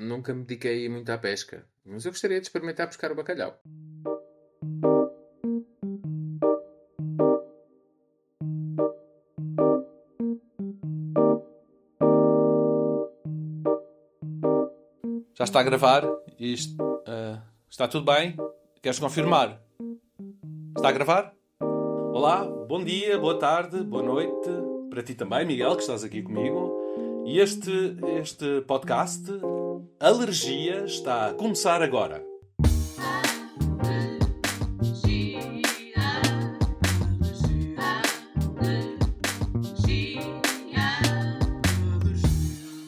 nunca me dediquei muito à pesca, mas eu gostaria de experimentar pescar o bacalhau. Já está a gravar? Isto, uh, está tudo bem? Queres confirmar? Está a gravar? Olá, bom dia, boa tarde, boa noite. Para ti também, Miguel, que estás aqui comigo. E este, este podcast, Alergia, está a começar agora.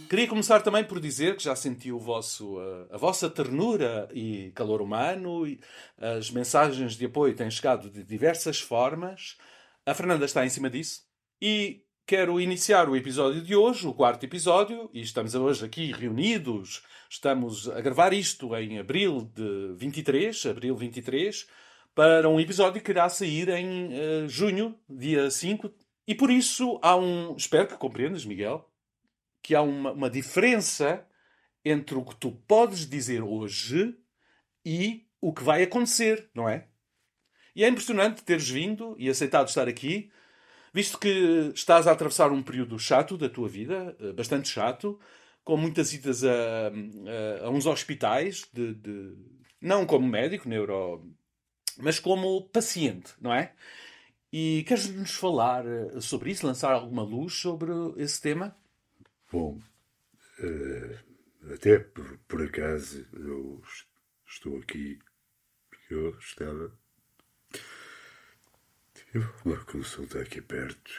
Queria começar também por dizer que já senti vosso, a, a vossa ternura e calor humano. E as mensagens de apoio têm chegado de diversas formas. A Fernanda está em cima disso. E quero iniciar o episódio de hoje, o quarto episódio, e estamos hoje aqui reunidos. Estamos a gravar isto em abril de 23, abril 23, para um episódio que irá sair em uh, junho, dia 5. E por isso há um. Espero que compreendas, Miguel que há uma, uma diferença entre o que tu podes dizer hoje e o que vai acontecer, não é? E é impressionante teres vindo e aceitado estar aqui, visto que estás a atravessar um período chato da tua vida, eh, bastante chato, com muitas idas a, a, a uns hospitais, de, de, não como médico, neuro, mas como paciente, não é? E queres-nos falar eh, sobre isso, lançar alguma luz sobre esse tema? Bom, uh, até por, por acaso eu estou aqui porque eu estava. Tive uma consulta aqui perto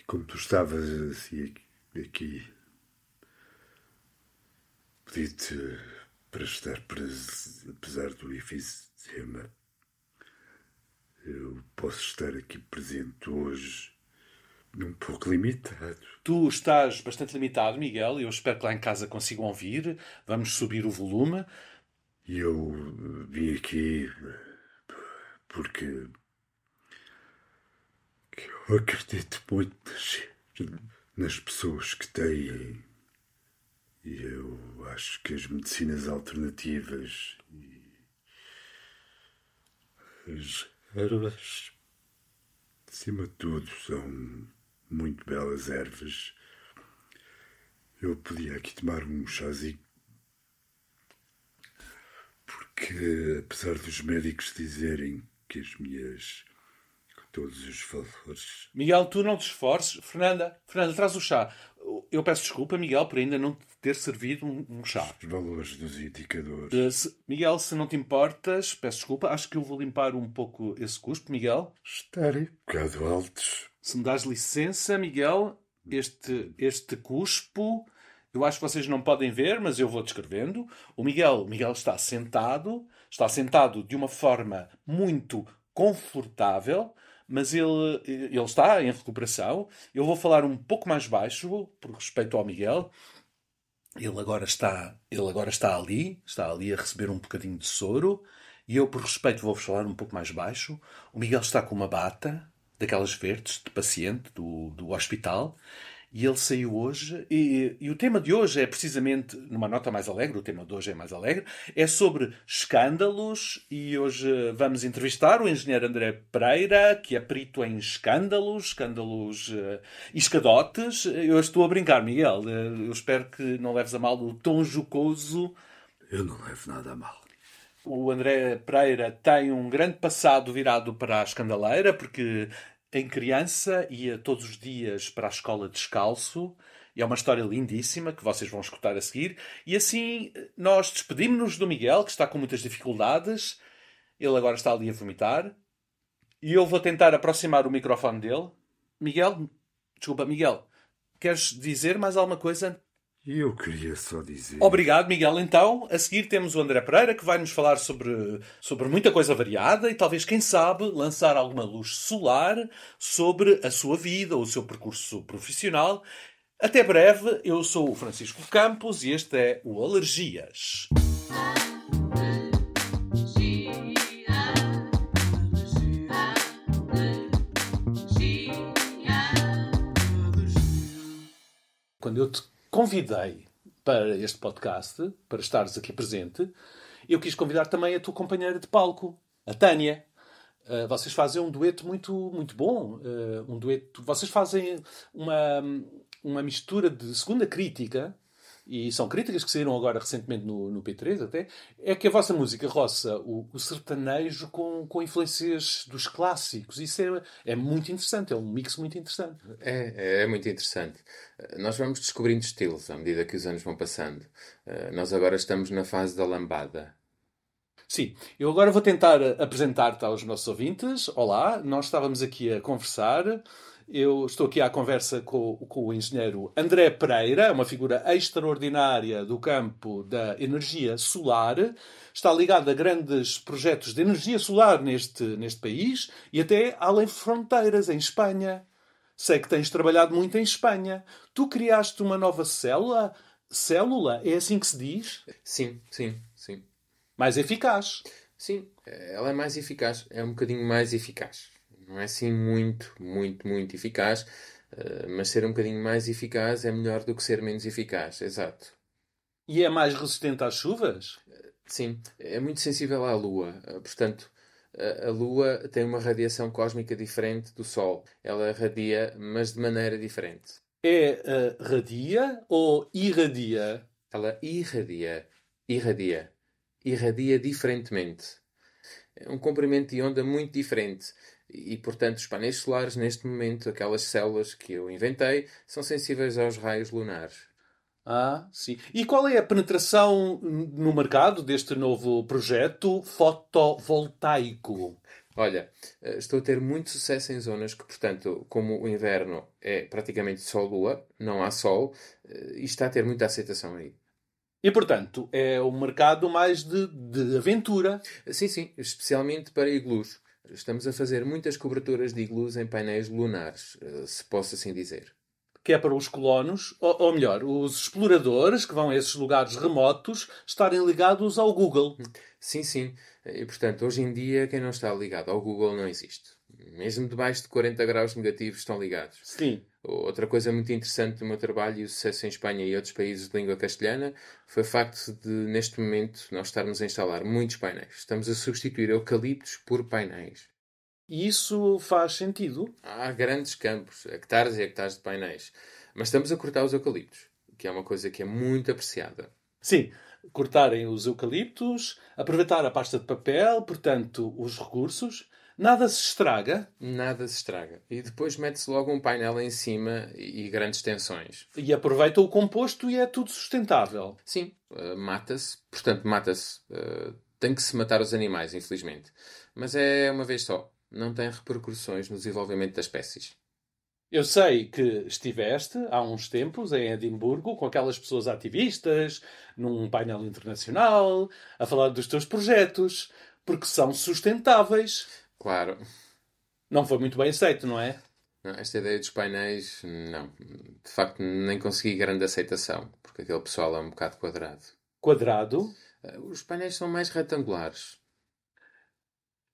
e, como tu estavas assim aqui, pedi-te para estar preso, apesar do efizema. Eu posso estar aqui presente hoje um pouco limitado. Tu estás bastante limitado, Miguel. Eu espero que lá em casa consigam ouvir. Vamos subir o volume. Eu vim aqui porque eu acredito muito nas pessoas que têm. E eu acho que as medicinas alternativas e as ervas, acima de tudo, são muito belas ervas. Eu podia aqui tomar um chazinho. Porque, apesar dos médicos dizerem que as minhas. Todos os valores. Miguel, tu não te esforces. Fernanda, Fernanda, traz o chá. Eu peço desculpa, Miguel, por ainda não ter servido um, um chá. Os valores dos indicadores. Uh, se, Miguel, se não te importas, peço desculpa. Acho que eu vou limpar um pouco esse cuspo, Miguel. Estarem um bocado altos. Se me dás licença, Miguel, este, este cuspo, eu acho que vocês não podem ver, mas eu vou descrevendo. O Miguel, o Miguel está sentado, está sentado de uma forma muito confortável, mas ele, ele está em recuperação. Eu vou falar um pouco mais baixo, por respeito ao Miguel. Ele agora está, ele agora está ali, está ali a receber um bocadinho de soro. E eu, por respeito, vou-vos falar um pouco mais baixo. O Miguel está com uma bata, daquelas verdes de paciente do, do hospital. E ele saiu hoje, e, e, o tema de hoje é precisamente, numa nota mais alegre, o tema de hoje é mais alegre, é sobre escândalos, e hoje vamos entrevistar o engenheiro André Pereira, que é perito em escândalos, escândalos uh, escadotes. Eu estou a brincar, Miguel, uh, eu espero que não leves a mal o tom jocoso. Eu não levo nada a mal. O André Pereira tem um grande passado virado para a escandaleira, porque em criança ia todos os dias para a escola descalço. E é uma história lindíssima que vocês vão escutar a seguir. E assim nós despedimos-nos do Miguel, que está com muitas dificuldades. Ele agora está ali a vomitar. E eu vou tentar aproximar o microfone dele. Miguel, desculpa, Miguel, queres dizer mais alguma coisa eu queria só dizer. Obrigado, Miguel. Então, a seguir temos o André Pereira, que vai nos falar sobre, sobre muita coisa variada e talvez, quem sabe, lançar alguma luz solar sobre a sua vida, o seu percurso profissional. Até breve, eu sou o Francisco Campos e este é o Alergias. Quando eu te convidei para este podcast, para estares aqui presente, eu quis convidar também a tua companheira de palco, a Tânia. Uh, vocês fazem um dueto muito, muito bom. Uh, um dueto, vocês fazem uma, uma mistura de segunda crítica e são críticas que saíram agora recentemente no, no P3 até, é que a vossa música roça o, o sertanejo com, com influências dos clássicos. Isso é, é muito interessante, é um mix muito interessante. É, é muito interessante. Nós vamos descobrindo estilos à medida que os anos vão passando. Eh, nós agora estamos na fase da lambada. Sim, eu agora vou tentar apresentar-te aos nossos ouvintes. Olá, nós estávamos aqui a conversar eu estou aqui à conversa com, com, o engenheiro André Pereira, uma figura extraordinária do campo da energia solar. Está ligado a grandes projetos de energia solar neste, neste país e até além fronteiras, em Espanha. Sei que tens trabalhado muito em Espanha. Tu criaste uma nova célula? Célula? É assim que se diz? Sim, sim. Mais eficaz. Sim, ela é mais eficaz. É um bocadinho mais eficaz não é assim muito, muito, muito eficaz, uh, mas ser um bocadinho mais eficaz é melhor do que ser menos eficaz, exato. E é mais resistente às chuvas? Uh, sim, é muito sensível à Lua, uh, portanto. A Lua tem uma radiação cósmica diferente do Sol. Ela radia, mas de maneira diferente. É radia ou irradia? Ela irradia. Irradia. Irradia diferentemente. É um comprimento de onda muito diferente. E, portanto, os painéis solares, neste momento, aquelas células que eu inventei, são sensíveis aos raios lunares. Ah, sim. E qual é a penetração no mercado deste novo projeto fotovoltaico? Olha, eh, estou a ter muito sucesso em zonas que, portanto, como o inverno é praticamente sol-lua, não há sol, eh, e está a ter muita aceitação aí. E, portanto, é um mercado mais de, de aventura. Sim, sim, especialmente para iglus. Estamos a fazer muitas coberturas de iglus em painéis lunares, eh, se posso assim dizer. Que é para os colonos, ou, ou melhor, os exploradores que vão a esses lugares remotos estarem ligados ao Google. Sim, sim. E, portanto, hoje em dia, quem não está ligado ao Google não existe. Mesmo debaixo de 40 graus negativos estão ligados. Sim. Outra coisa muito interessante do meu trabalho e o sucesso em Espanha e outros países de língua castelhana foi o facto de, neste momento, nós estarmos a instalar muitos painéis. Estamos a substituir eucaliptos por painéis. E isso faz sentido? Há grandes campos, hectares e hectares de painéis. Mas estamos a cortar os eucaliptos, que é uma coisa que é muito apreciada. Sim, cortarem os eucaliptos, aproveitar a pasta de papel, portanto, os recursos, Nada se estraga? Nada se estraga. E depois mete-se logo um painel em cima e grandes tensões. E aproveita o composto e é tudo sustentável. Sim, uh, mata-se. Portanto, mata-se. Uh, tem que se matar os animais, infelizmente. Mas é uma vez só. Não tem repercussões no desenvolvimento das espécies. Eu sei que estiveste há uns tempos em Edimburgo com aquelas pessoas ativistas, num painel internacional, a falar dos teus projetos, porque são sustentáveis. Claro. Não foi muito bem aceito, não é? Não, esta ideia dos painéis, não. De facto, nem consegui grande aceitação, porque aquele pessoal é um bocado quadrado. Quadrado? Eh, os painéis são mais retangulares.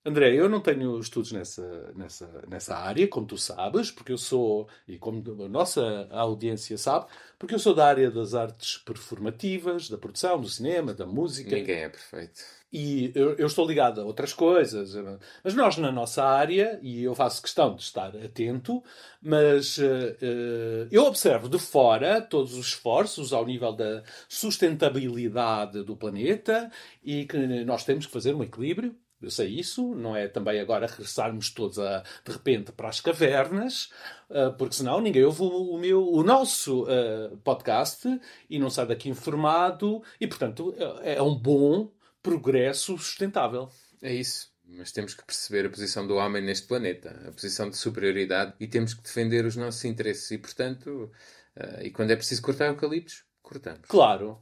André, eu não tenho estudos nessa, nessa, nessa área, como tu sabes, porque eu sou, e como a nossa audiência sabe, porque eu sou da área das artes performativas, da produção, do cinema, da música. Ninguém é perfeito. E eu, eu, estou ligado a outras coisas. Mas nós, na nossa área, e eu faço questão de estar atento, mas uh, uh, eu observo de fora todos os esforços ao nível da sustentabilidade do planeta e que nós temos que fazer um equilíbrio eu sei isso, não é também agora regressarmos todos a, de repente para as cavernas, uh, porque senão ninguém ouve o, o meu, o nosso uh, podcast e não sai daqui informado, e portanto é, é um bom progresso sustentável. É isso. Mas temos que perceber a posição do homem neste planeta, a posição de superioridade, e temos que defender os nossos interesses. E, portanto, uh, e quando é preciso cortar eucaliptos, cortamos. Claro,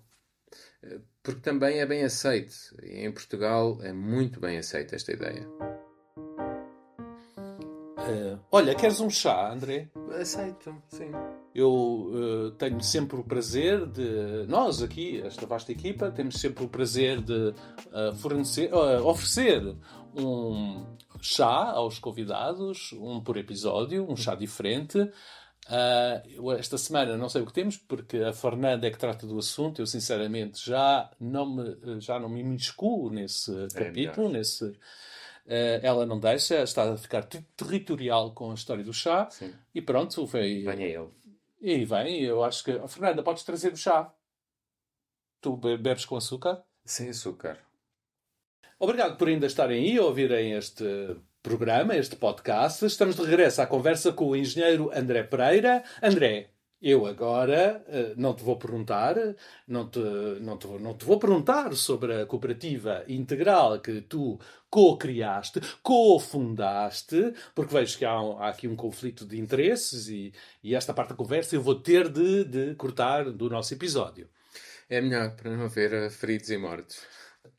porque também é bem aceito. E em Portugal é muito bem aceita esta ideia. Uh, olha, queres um chá, André? Aceito, sim. Eu uh, tenho sempre o prazer de. Nós aqui, esta vasta equipa, temos sempre o prazer de uh, fornecer, oferecer um chá aos convidados, um por episódio, um chá diferente. Uh, esta semana não sei o que temos, porque a Fernanda é que trata do assunto. Eu, sinceramente, já não me, já não me imiscuo nesse É capítulo. nesse, uh, ela não deixa, está a ficar ter- territorial com a história do chá. Sim. E pronto, foi. Venha ele. E vem, eu acho que. Oh, Fernanda, podes trazer o chá? Tu be- bebes com açúcar? Sem açúcar. Obrigado por ainda estarem aí a ouvirem este programa, este podcast. Estamos de regresso à conversa com o engenheiro André Pereira. André, eu agora eh, não te vou perguntar, não te, não, te, não te vou perguntar sobre a cooperativa integral que tu co-criaste, co-fundaste, porque vejo que há, há aqui um conflito de interesses e, e esta parte da conversa eu vou ter de, de cortar do nosso episódio. É melhor para não haver feridos e mortos.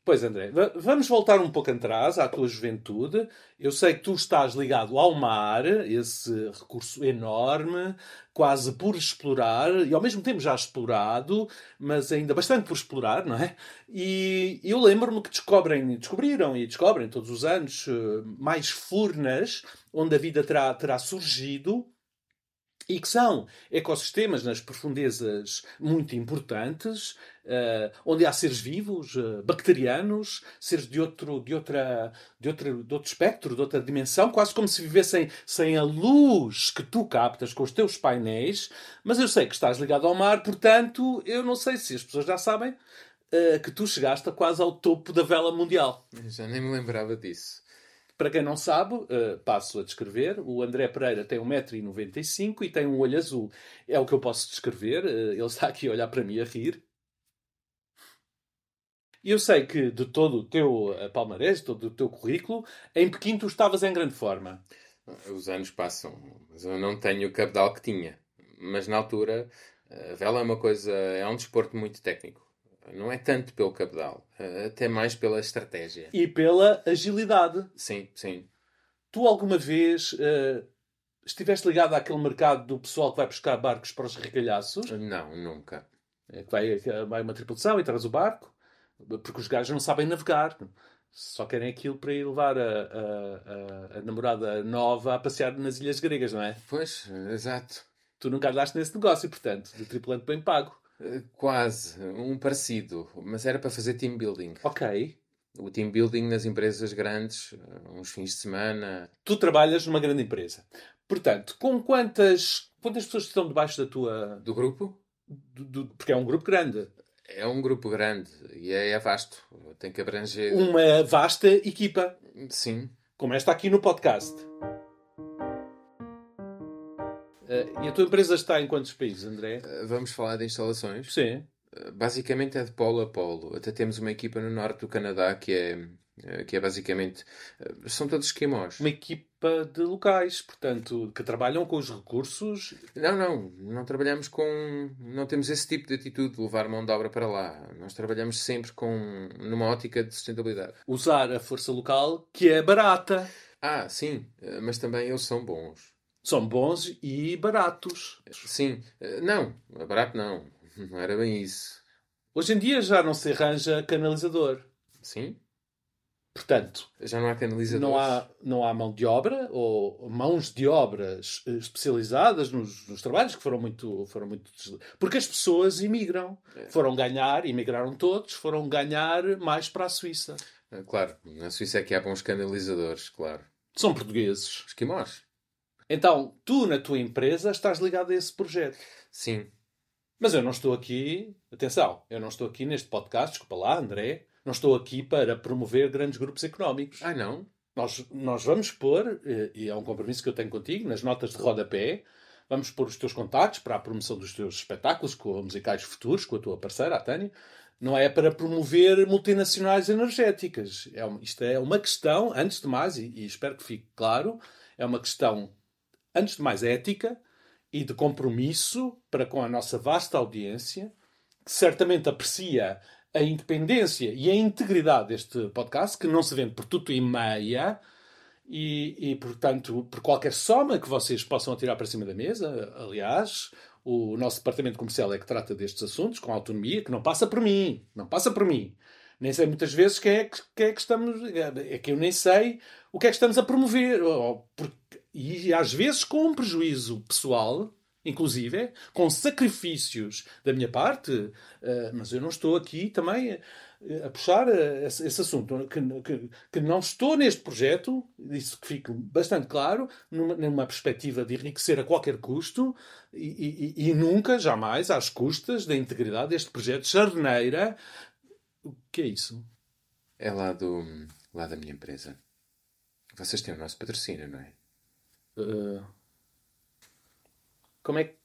Pois, André, va- vamos voltar um pouco atrás à tua juventude. Eu sei que tu estás ligado ao mar, esse recurso enorme, quase por explorar, e ao mesmo tempo já explorado, mas ainda bastante por explorar, não é? E eu lembro-me que descobrem, descobriram e descobrem todos os anos eh, mais furnas onde a vida terá, terá surgido e que são ecossistemas nas profundezas muito importantes, eh, onde há seres vivos, eh, bacterianos, seres de outro, de, outra, de, outro, de outro espectro, de outra dimensão, quase como se vivessem sem a luz que tu captas com os teus painéis. Mas eu sei que estás ligado ao mar, portanto, eu não sei se as pessoas já sabem eh, que tu chegaste quase ao topo da vela mundial. Já nem me lembrava disso. Para quem não sabe, eh, passo a descrever. O André Pereira tem 1,95m e tem um olho azul. É o que eu posso descrever. Eh, ele está aqui a olhar para mim a rir. E eu sei que de todo o teu eh, palmarés, todo o teu currículo, em Pequim tu estavas em grande forma. Os anos passam, mas eu não tenho o cabedal que tinha. Mas na altura, a vela é uma coisa, é um desporto muito técnico. Não é tanto pelo cabedal, eh, até mais pela estratégia. E pela agilidade. Sim, sim. Tu alguma vez eh, estiveste ligado àquele mercado do pessoal que vai buscar barcos para os regalhaços? Não, nunca. É que vai, vai uma tripulação e traz o barco, porque os gajos não sabem navegar. Só querem aquilo para ir levar a, a- a- a namorada nova a passear nas ilhas gregas, não é? Pois, exato. Tu nunca andaste nesse negócio, portanto, de tripulante bem pago. Quase, um parecido, mas era para fazer team building. Ok. O team building nas empresas grandes, eh, uns fins de semana. Tu trabalhas numa grande empresa. Portanto, com quantas, quantas pessoas estão debaixo da tua. Do grupo? do- do- porque é um grupo grande. É um grupo grande e é, é vasto. Tem que abranger. Uma vasta equipa, Sim. como esta aqui no podcast. Eh, e a tua empresa está em quantos países, André? Eh, Vamos falar de instalações. Sim. Eh, Basicamente é de polo a polo. Até temos uma equipa no norte do Canadá que é, eh, que é basicamente. São todos esquimós. Uma equipa de locais, portanto, que trabalham com os recursos. Não, não. Não trabalhamos com. Não temos esse tipo de atitude de levar mão de obra para lá. Nós trabalhamos sempre com. numa ótica de sustentabilidade. Usar a força local, que é barata. Ah, sim. Mas também eles são bons. São bons e baratos. Sim. Eh, Não. Barato não. Não era bem isso. Hoje em dia já não se arranja canalizador. Sim. Portanto, Já não há canalizadores. não há, não há mão de obra ou mãos de obras eh, especializadas nos, nos trabalhos que foram muito, foram muito. Porque as pessoas imigram. Foram ganhar, imigraram todos, foram ganhar mais para a Suíça. Eh, Claro. Na Suíça é que há bons canalizadores, claro. São portugueses. Esquimós. Então, tu na tua empresa estás ligado a esse projeto. Sim. Mas eu não estou aqui, atenção, eu não estou aqui neste podcast, desculpa lá, André, não estou aqui para promover grandes grupos económicos. Ah, não? Nós, nós vamos pôr, eh, e é um compromisso que eu tenho contigo, nas notas de rodapé, vamos pôr os teus contactos para a promoção dos teus espetáculos com a musicais futuros, com a tua parceira, a Tânia. Não é para promover multinacionais energéticas. É, isto é uma questão, antes de mais, e, e espero que fique claro, é uma questão, antes de mais, ética e de compromisso para com a nossa vasta audiência, que certamente aprecia a independência e a integridade deste podcast, que não se vende por tudo e meia, e, e, portanto, por qualquer soma que vocês possam atirar para cima da mesa, aliás, o nosso departamento comercial é que trata destes assuntos com autonomia, que não passa por mim, não passa por mim. Nem sei muitas vezes quem é que, quem é que estamos. É que eu nem sei o que é que estamos a promover. ou- e às vezes com um prejuízo pessoal inclusive, com sacrifícios da minha parte, eh, mas eu não estou aqui também a puxar esse, esse assunto, que, que, que, não estou neste projeto, isso que fique bastante claro, numa, numa perspectiva de enriquecer a qualquer custo e, e, e, nunca, jamais, às custas da integridade deste projeto Charneira. O que é isso? É lá, do, lá da minha empresa. Vocês têm o nosso patrocínio, não é? Uh, como é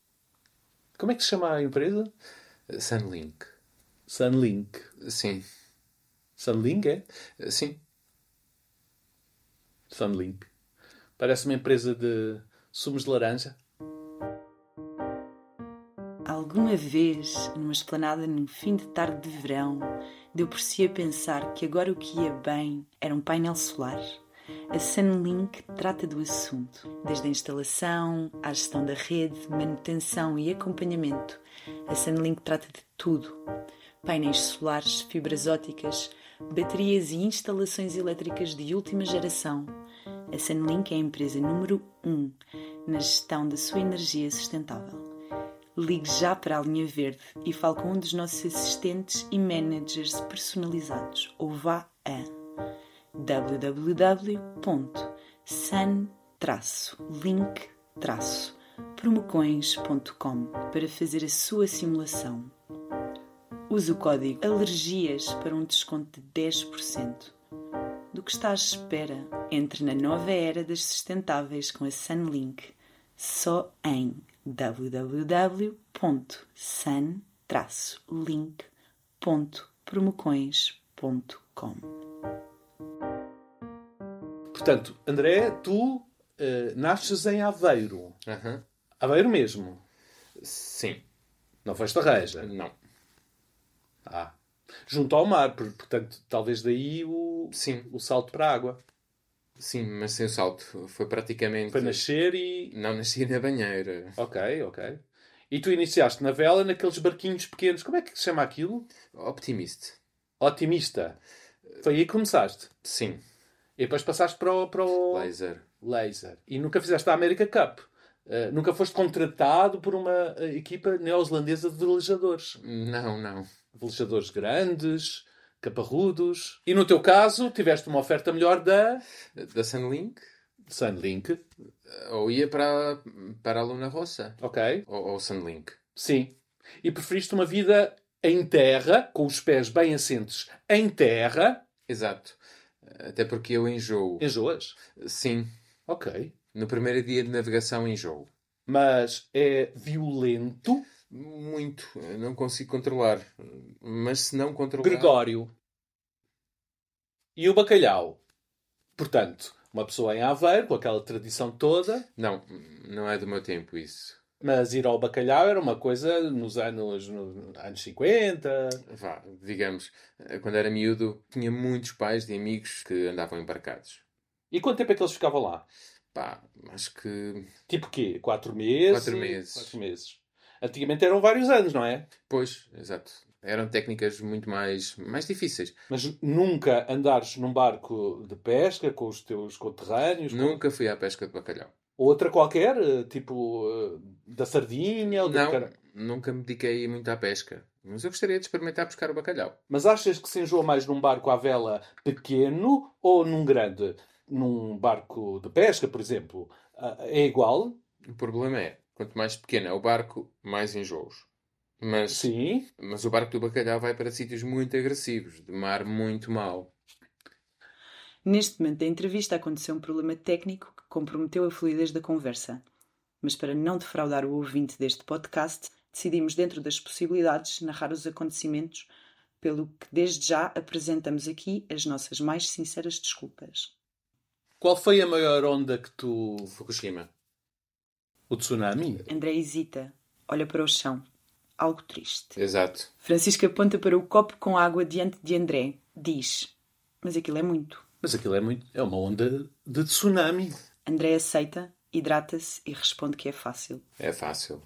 como é que se chama a empresa? Sunlink. Sunlink. Sim. Sunlink é? Sim. Sunlink. Parece uma empresa de sumos de laranja. Alguma vez, numa esplanada num fim de tarde de verão, deu por si a pensar que agora o que ia bem era um painel solar. A Sunlink trata do assunto, desde a instalação à gestão da rede, manutenção e acompanhamento. A Sunlink trata de tudo painéis solares, fibras óticas, baterias e instalações elétricas de última geração. A Sunlink é a empresa número 1 um na gestão da sua energia sustentável. Ligue já para a linha verde e fale com um dos nossos assistentes e managers personalizados ou vá a www.sun-link-promocões.com para fazer a sua simulação. Use o código ALERGIAS para um desconto de 10%. Do que está à espera? Entre na nova era das sustentáveis com a Sunlink, só em www.sun-link.promocões.com. Portanto, André, tu uh, nasces em Aveiro. Uhum. Aveiro mesmo? Sim. Não foste a Reja? Não. Ah. Junto ao mar, portanto, talvez daí o, Sim. o salto para a água. Sim, mas sem o salto. Foi praticamente. Foi nascer e. Não nasci na banheira. Ok, ok. E tu iniciaste na vela naqueles barquinhos pequenos. Como é que se chama aquilo? Optimista. Otimista. Foi aí que começaste. Sim. E depois passaste para o. Para o... Laser. Laser. E nunca fizeste a America Cup. Uh, nunca foste contratado por uma uh, equipa neozelandesa de velejadores. Não, não velejadores grandes, caparrudos. E no teu caso, tiveste uma oferta melhor da. Da Sunlink. Sunlink. Ou ia para, para a Luna Rossa. Ok. Ou, ou Sunlink. Sim. E preferiste uma vida em terra, com os pés bem assentes em terra. Exato. Até porque eu enjoo. Enjoas? Sim. Ok. No primeiro dia de navegação enjoo. Mas é violento muito. Não consigo controlar. Mas se não controlar. Gregório. E o bacalhau? Portanto, uma pessoa em Aveiro, com aquela tradição toda. Não, não é do meu tempo isso. Mas ir ao bacalhau era uma coisa nos anos, nos anos 50. Vá, digamos, quando era miúdo, tinha muitos pais de amigos que andavam embarcados. E quanto tempo é que eles ficavam lá? Pá, acho que. Tipo quê? Quatro meses? Quatro meses. Quatro meses. Antigamente eram vários anos, não é? Pois, exato. Eram técnicas muito mais, mais difíceis. Mas nunca andares num barco de pesca com os teus conterrâneos? Nunca fui à pesca de bacalhau. Outra qualquer? Eh, tipo eh, da sardinha? Ou não, cara... nunca me dediquei muito à pesca. Mas eu gostaria de experimentar pescar o bacalhau. Mas achas que se enjoa mais num barco à vela pequeno ou num grande? Num barco de pesca, por exemplo, ah, é igual? O problema é, Quanto mais pequeno é o barco, mais enjoos. Mas, Sim. mas o barco do bacalhau vai para sítios muito agressivos, de mar muito mau. Neste momento da entrevista aconteceu um problema técnico comprometeu a fluidez da conversa. Mas para não defraudar o ouvinte deste podcast, decidimos, dentro das possibilidades, narrar os acontecimentos, pelo que desde já apresentamos aqui as nossas mais sinceras desculpas. Qual foi a maior onda que tu. Fukushima. O tsunami? André hesita, olha para o chão. Algo triste. Exato. Francisco aponta para o copo com água diante de André. Diz: Mas aquilo é muito. Mas aquilo é muito. É uma onda de tsunami. André aceita, hidrata-se e responde que é fácil. É fácil.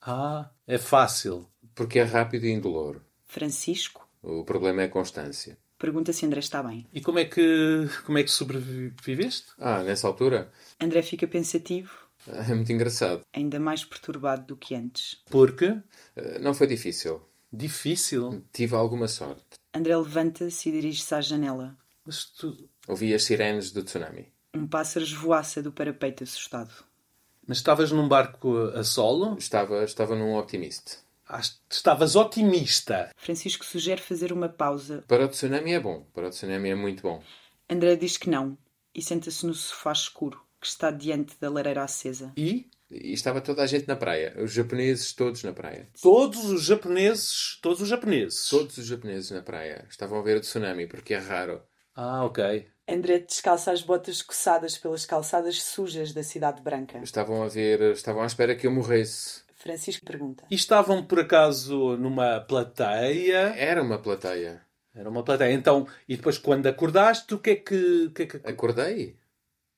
Ah, é fácil. Porque é rápido e indolor. Francisco? O problema é a constância. Pergunta se André está bem. E como é que, como é que sobreviveste? Ah, nessa altura? André fica pensativo É muito engraçado. Ainda mais perturbado do que antes. Porque? Eh, Não foi difícil. Difícil. Tive alguma sorte. André levanta-se e dirige-se à janela. Mas tu, Ouvi as sirenes do tsunami. Um pássaro esvoaça do parapeito assustado. mas estavas num barco a solo? Estava, estava num optimista. Ah, Estavas otimista. Francisco sugere fazer uma pausa. Para o tsunami é bom. Para o tsunami é muito bom. André diz que não e senta-se no sofá escuro que está diante da lareira acesa. E E estava toda a gente na praia. Os japoneses todos na praia. todos os japoneses, todos os japoneses. Todos os japoneses na praia. Estavam a ver o tsunami, porque é raro. Ah, ok. André descalça as botas coçadas pelas calçadas sujas da cidade branca. Estavam a ver, estavam à espera que eu morresse. Francisco pergunta. E estavam por acaso numa plateia? Era uma plateia. Era uma plateia. Então, e depois quando acordaste, o que é que. o que, é que... Acordei,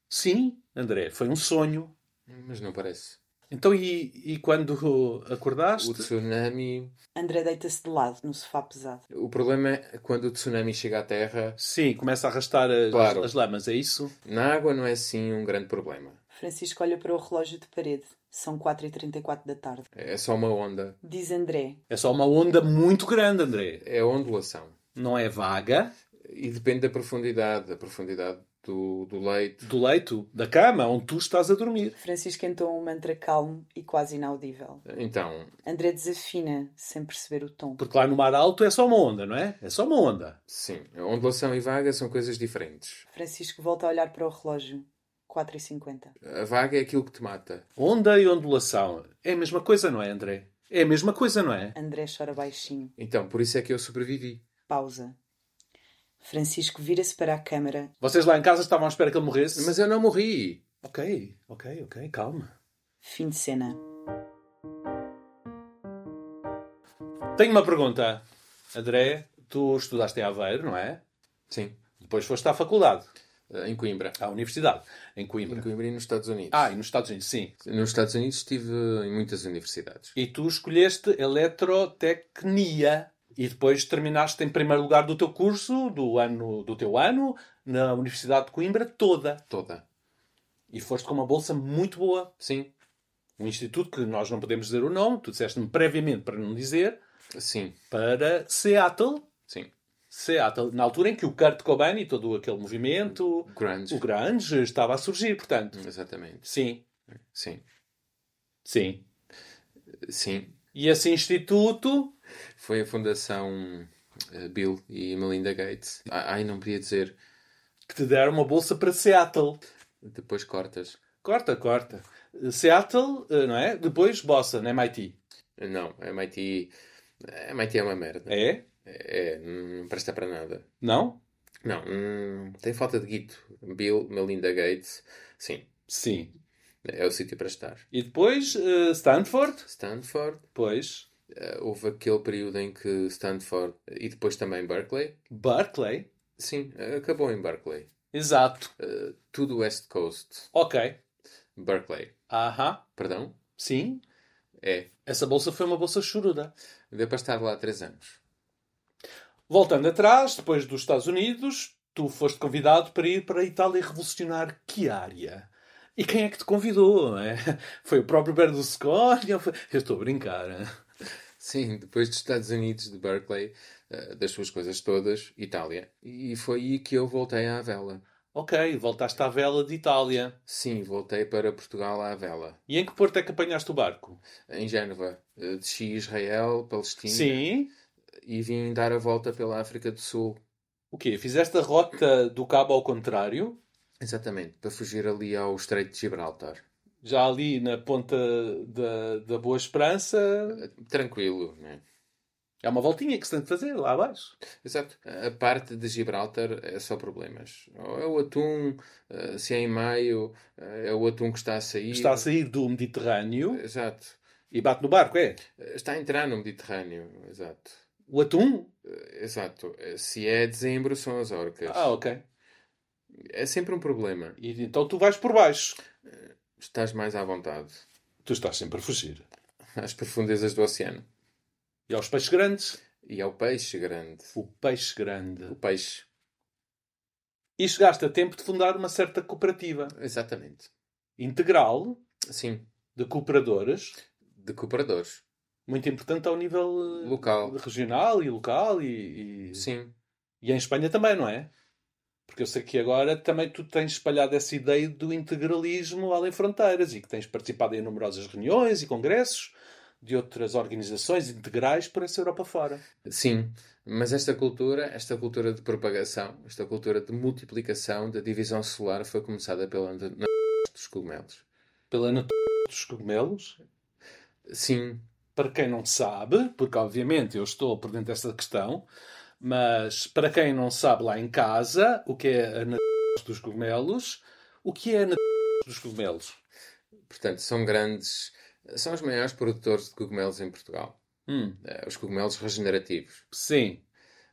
Sim, André, foi um sonho. mas não parece. Então, e, e quando acordaste? O tsunami. André deita-se de lado no sofá pesado. O problema é quando o tsunami chega à terra, Sim, começa a arrastar as, Claro. as lamas, é isso? na água não é assim um grande problema. Francisco olha para o relógio de parede. São 4h34 da tarde. É só uma onda. Diz André. É só uma onda muito grande, André. É ondulação. Não é vaga E depende da profundidade. Da profundidade do, do leito. do leito, da cama, onde tu estás a dormir. Francisco entoa um mantra calmo e quase inaudível. Então, André desafina, sem perceber o tom. Porque lá no mar alto é só uma onda, não é? É só uma onda. sim. A ondulação e vaga são coisas diferentes. Francisco volta a olhar para o relógio. 4h50. A vaga é aquilo que te mata. Onda e ondulação. É a mesma coisa, não é, André? É a mesma coisa, não é? André chora baixinho. Então, por isso é que eu sobrevivi. Pausa. Francisco vira-se para a câmara. Vocês lá em casa estavam à espera que ele morresse? Mas eu não morri. Ok, ok, ok, calma. Fim de cena. Tenho uma pergunta. André, tu estudaste em Aveiro, não é? Sim. Depois foste à faculdade, Eh, Em Coimbra. à universidade, em Coimbra. Em Coimbra e nos Estados Unidos. Ah, e nos Estados Unidos, sim. Nos Estados Unidos estive em muitas universidades. E tu escolheste eletrotecnia e depois terminaste em primeiro lugar do teu curso, do ano do teu ano, na Universidade de Coimbra toda. Toda. E foste com uma bolsa muito boa. Sim. Um instituto que nós não podemos dizer o nome, tu disseste-me previamente para não dizer, Sim. para Seattle. Sim. Seattle, na altura em que o Kurt Cobain e todo aquele movimento, Grunge. o grunge, estava a surgir, portanto. Exatamente. Sim, Sim. sim. Sim. E esse instituto, Foi a Fundação eh, Bill e Melinda Gates. Ah, Ai, não podia dizer. que te deram uma bolsa para Seattle. Depois cortas. Corta, corta. Seattle, eh, não é? Depois Boston, MIT. Não, a MIT. A MIT é uma merda. É? É, não presta para nada. Não? Não, hum, tem falta de guito. Bill, Melinda Gates. Sim, Sim. é o sítio para estar. E depois eh, Stanford? Stanford. Pois. Eh, houve aquele período em que Stanford. E depois também Berkeley. Berkeley? Sim, acabou em Berkeley. Exato. Eh, tudo West Coast. Ok. Berkeley. Aham. Perdão? Sim. É. Essa bolsa foi uma bolsa choruda. Deu para estar lá três anos. Voltando atrás, depois dos Estados Unidos, tu foste convidado para ir para a Itália revolucionar que área? E quem é que te convidou? É? Foi o próprio Berlusconi? foi- Eu estou a brincar. Sim, depois dos Estados Unidos, de Berkeley, eh, das suas coisas todas, Itália. E foi aí que eu voltei à vela. Ok, voltaste à vela de Itália. Sim, voltei para Portugal à vela. E em que porto é que apanhaste o barco? Em Génova. Eh, Desci Israel, Palestina. Sim. E vim dar a volta pela África do Sul. O quê? Fizeste a rota do cabo ao contrário? Exatamente, para fugir ali ao Estreito de Gibraltar. Já ali na ponta da, da Boa Esperança, Eh, Tranquilo, né? é uma voltinha que se tem de fazer lá abaixo. Exato. A parte de Gibraltar é só problemas. Ou é o atum, eh, se é em maio, eh, é o atum que está a sair. Está a sair do Mediterrâneo Exato. e bate no barco, é? Está a entrar no Mediterrâneo. Exato. O atum? Eh, Exato. Eh, Se é dezembro, são as orcas. Ah, ok. É sempre um problema. E então tu vais por baixo. Estás mais à vontade. Tu estás sempre a fugir. Às profundezas do oceano. E aos peixes grandes? E ao peixe grande. O peixe grande. O peixe. E chegaste a tempo de fundar uma certa cooperativa Exatamente. integral Sim, de cooperadores, de cooperadores. muito importante ao nível eh, Local. regional e local e, e, Sim, e em Espanha também, não é? Porque eu sei que agora também tu tens espalhado essa ideia do integralismo além fronteiras e que tens participado em numerosas reuniões e congressos de outras organizações integrais por essa Europa fora. sim. Mas esta cultura, esta cultura de propagação, esta cultura de multiplicação, da divisão celular, foi começada pela dos cogumelos. Pela dos cogumelos, Sim, para quem não sabe, porque obviamente eu estou por dentro dessa questão, mas para quem não sabe lá em casa o que é a dos cogumelos, o que é a dos cogumelos? portanto, são grandes, são os maiores produtores de cogumelos em Portugal. Hum, Eh, Os cogumelos regenerativos. sim,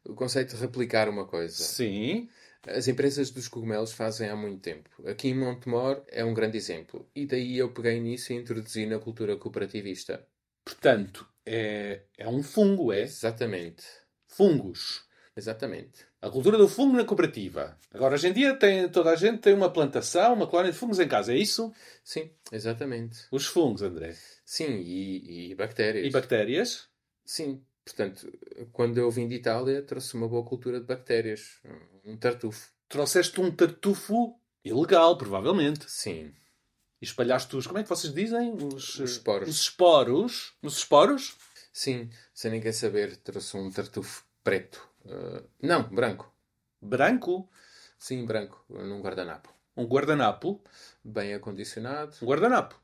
O conceito de replicar uma coisa. sim, As empresas dos cogumelos fazem há muito tempo. Aqui em Montemor é um grande exemplo. E daí eu peguei nisso e introduzi na cultura cooperativista. portanto, é, é um fungo, é Exatamente. Fungos. Exatamente. A cultura do fungo na cooperativa. Agora, hoje em dia, tem, toda a gente tem uma plantação, uma colónia de fungos em casa, é isso? Sim, exatamente. Os fungos, André. Sim, e, e bactérias. E bactérias? Sim, portanto, quando eu vim de Itália, trouxe uma boa cultura de bactérias. Um tartufo. Trouxeste um tartufo ilegal, provavelmente. Sim. E espalhaste-os, como é que vocês dizem? Os, Os esporos. Os esporos. Os esporos? Sim, sem ninguém saber, trouxe um tartufo preto. Ah, não, branco. Branco. Sim, branco, num guardanapo. Um guardanapo. Bem acondicionado, Um guardanapo.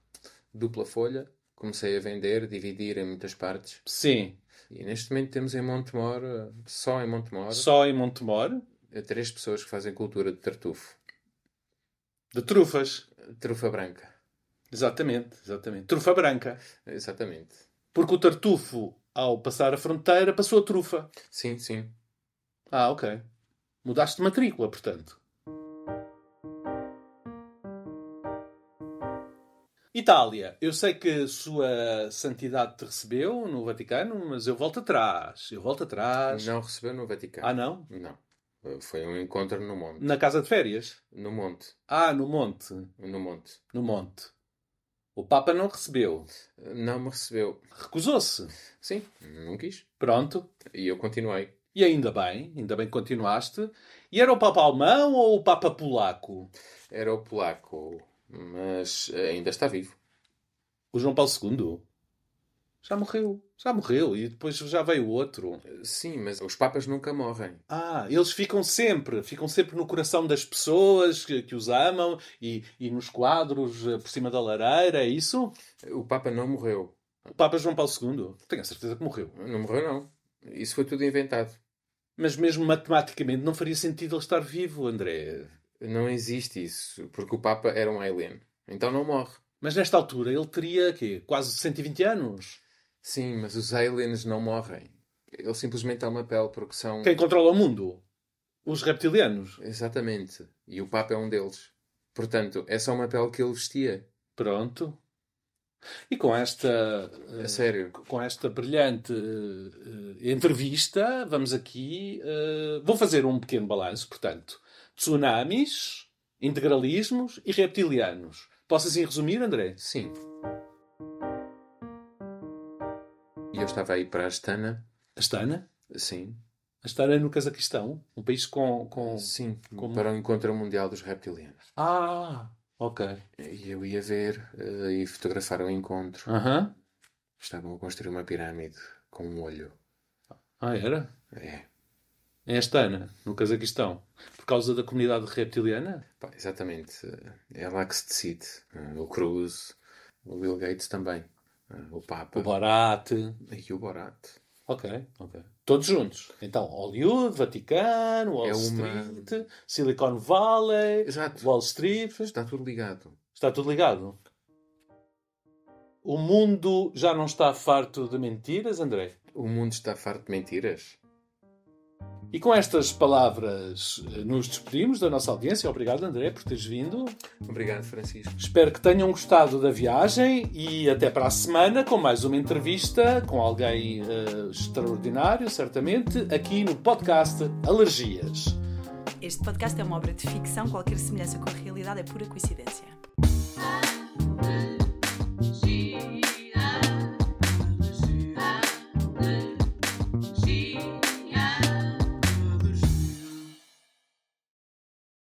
dupla folha. Comecei a vender, dividir em muitas partes. Sim. E neste momento temos em Montemor, ah, só em Montemor, Só em Montemor. eh, três pessoas que fazem cultura de tartufo. De trufas. Trufa branca. Exatamente, exatamente. Trufa branca. Exatamente. Porque o tartufo, ao passar a fronteira, passou a trufa. Sim, sim. Ah, ok. Mudaste de matrícula, portanto. Itália. Eu sei que Sua Santidade te recebeu no Vaticano, mas eu volto atrás. Eu volto atrás. Não recebeu no Vaticano. Ah, não? Não. Foi um encontro no monte. Na casa de férias? No monte. Ah, no monte. No monte. No monte. O Papa não recebeu. Não me recebeu. Recusou-se. Sim, não quis. Pronto. E eu continuei. E ainda bem, ainda bem que continuaste. E era o Papa alemão ou o Papa polaco? Era o polaco, mas ainda está vivo. O João Paulo II? Já morreu. Já morreu. E depois já veio outro. Sim, mas os papas nunca morrem. Ah, eles ficam sempre, ficam sempre no coração das pessoas que, que os amam e, e nos quadros eh, por cima da lareira, é isso? O papa não morreu. O Papa João Paulo II? Tenho a certeza que morreu. Não morreu, não. Isso foi tudo inventado. Mas mesmo matematicamente não faria sentido ele estar vivo, André. Não existe isso, porque o papa era um alien. Então não morre. Mas nesta altura ele teria quê? quase 120 anos. Sim, mas os aliens não morrem. Eles simplesmente têm uma pele porque são. Quem controla o mundo? Os reptilianos. Exatamente. E o papa é um deles. Portanto, é só uma pele que ele vestia. Pronto. E com esta, É eh, sério. com esta brilhante eh, eh, entrevista, vamos aqui. eh, vou fazer um pequeno balanço, portanto. Tsunamis, integralismos e reptilianos. Posso assim resumir, André? Sim. Estava aí para a Astana. Astana? Sim. Astana é no Cazaquistão, um país com. com... Sim. Como- Para o Encontro Mundial dos Reptilianos. Ah, ok. E eu ia ver eh, e fotografar o encontro. Aham. Estavam a construir uma pirâmide com um olho. Ah, era? É. Em Astana, no Cazaquistão. Por causa da comunidade reptiliana? Pá, exatamente. É lá que se decide. O Cruz, o Bill Gates também. Eh, O Papa O Borat. e o Borat. Ok, ok. Todos juntos. Então, Hollywood, Vaticano, Wall É uma- Street, Silicon Valley, Exato. Wall Street. Está tudo ligado. Está tudo ligado. O mundo já não está farto de mentiras, André? O mundo está farto de mentiras. E com estas palavras eh, nos despedimos da nossa audiência. Obrigado, André, por teres vindo. Obrigado, Francisco. Espero que tenham gostado da viagem e até para a semana com mais uma entrevista com alguém eh, extraordinário, certamente, aqui no podcast Alergias. Este podcast é uma obra de ficção, qualquer semelhança com a realidade é pura coincidência.